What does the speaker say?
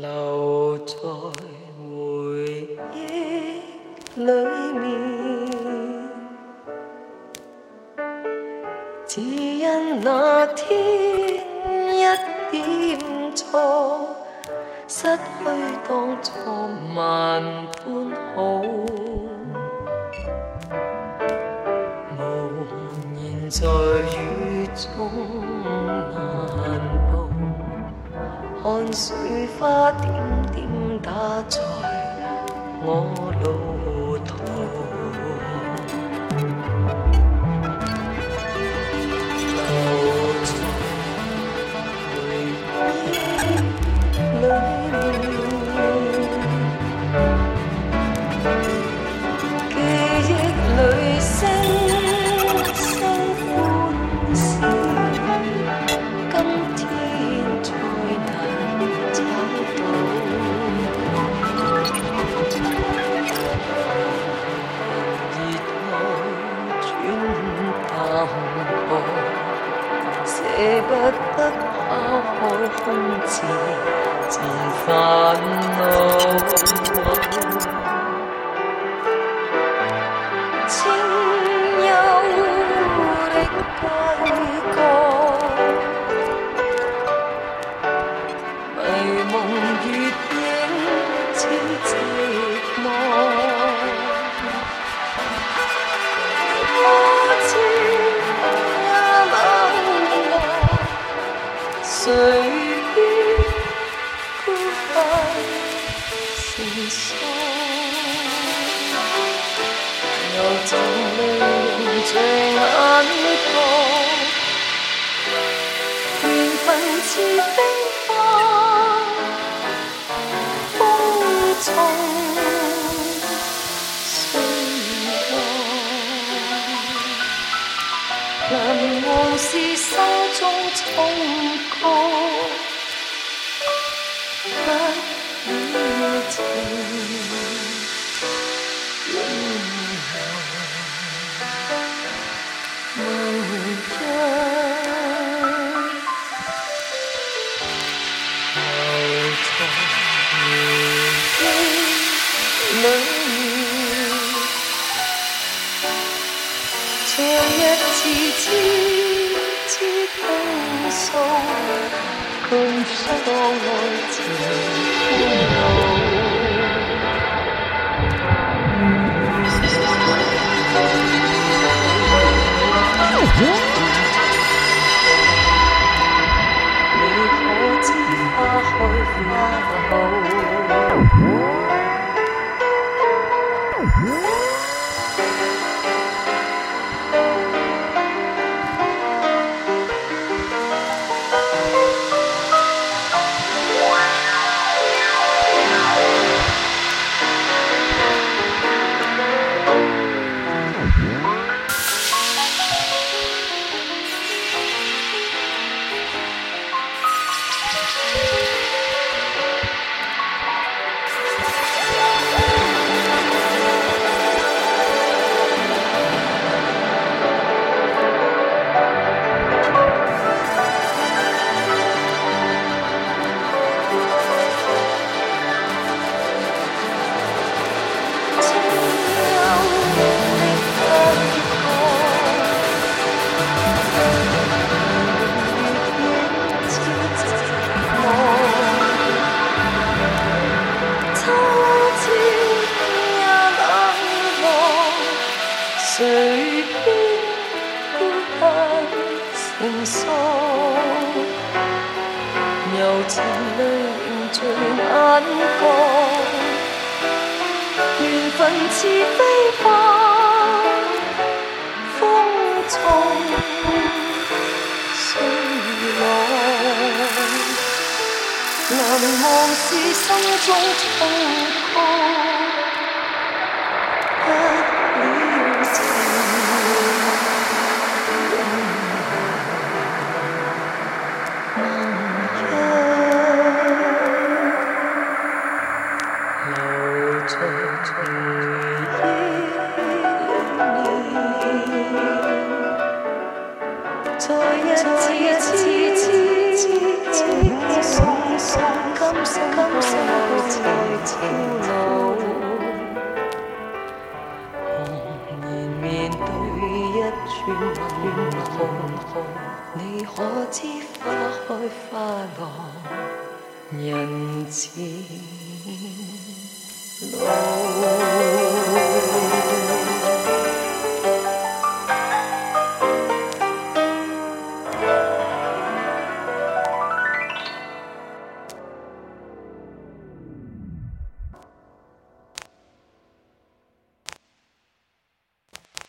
留在回忆里面。只因那天一点错，失去当初万般好，无言在雨中。水花点点打在我路。曾烦恼。心柔泪凝在眼缘分似冰花，风送水波，难往是心中衷曲。自知知痛更却多爱情苦恼。你可知花开花又水邊向成訴，柔情凝聚眼角，緣分似飛花風中。難忘是心中粗犷。痴痴痴次一次，今生今生今生路茫然面对一寸万红红，你可知花开花落人渐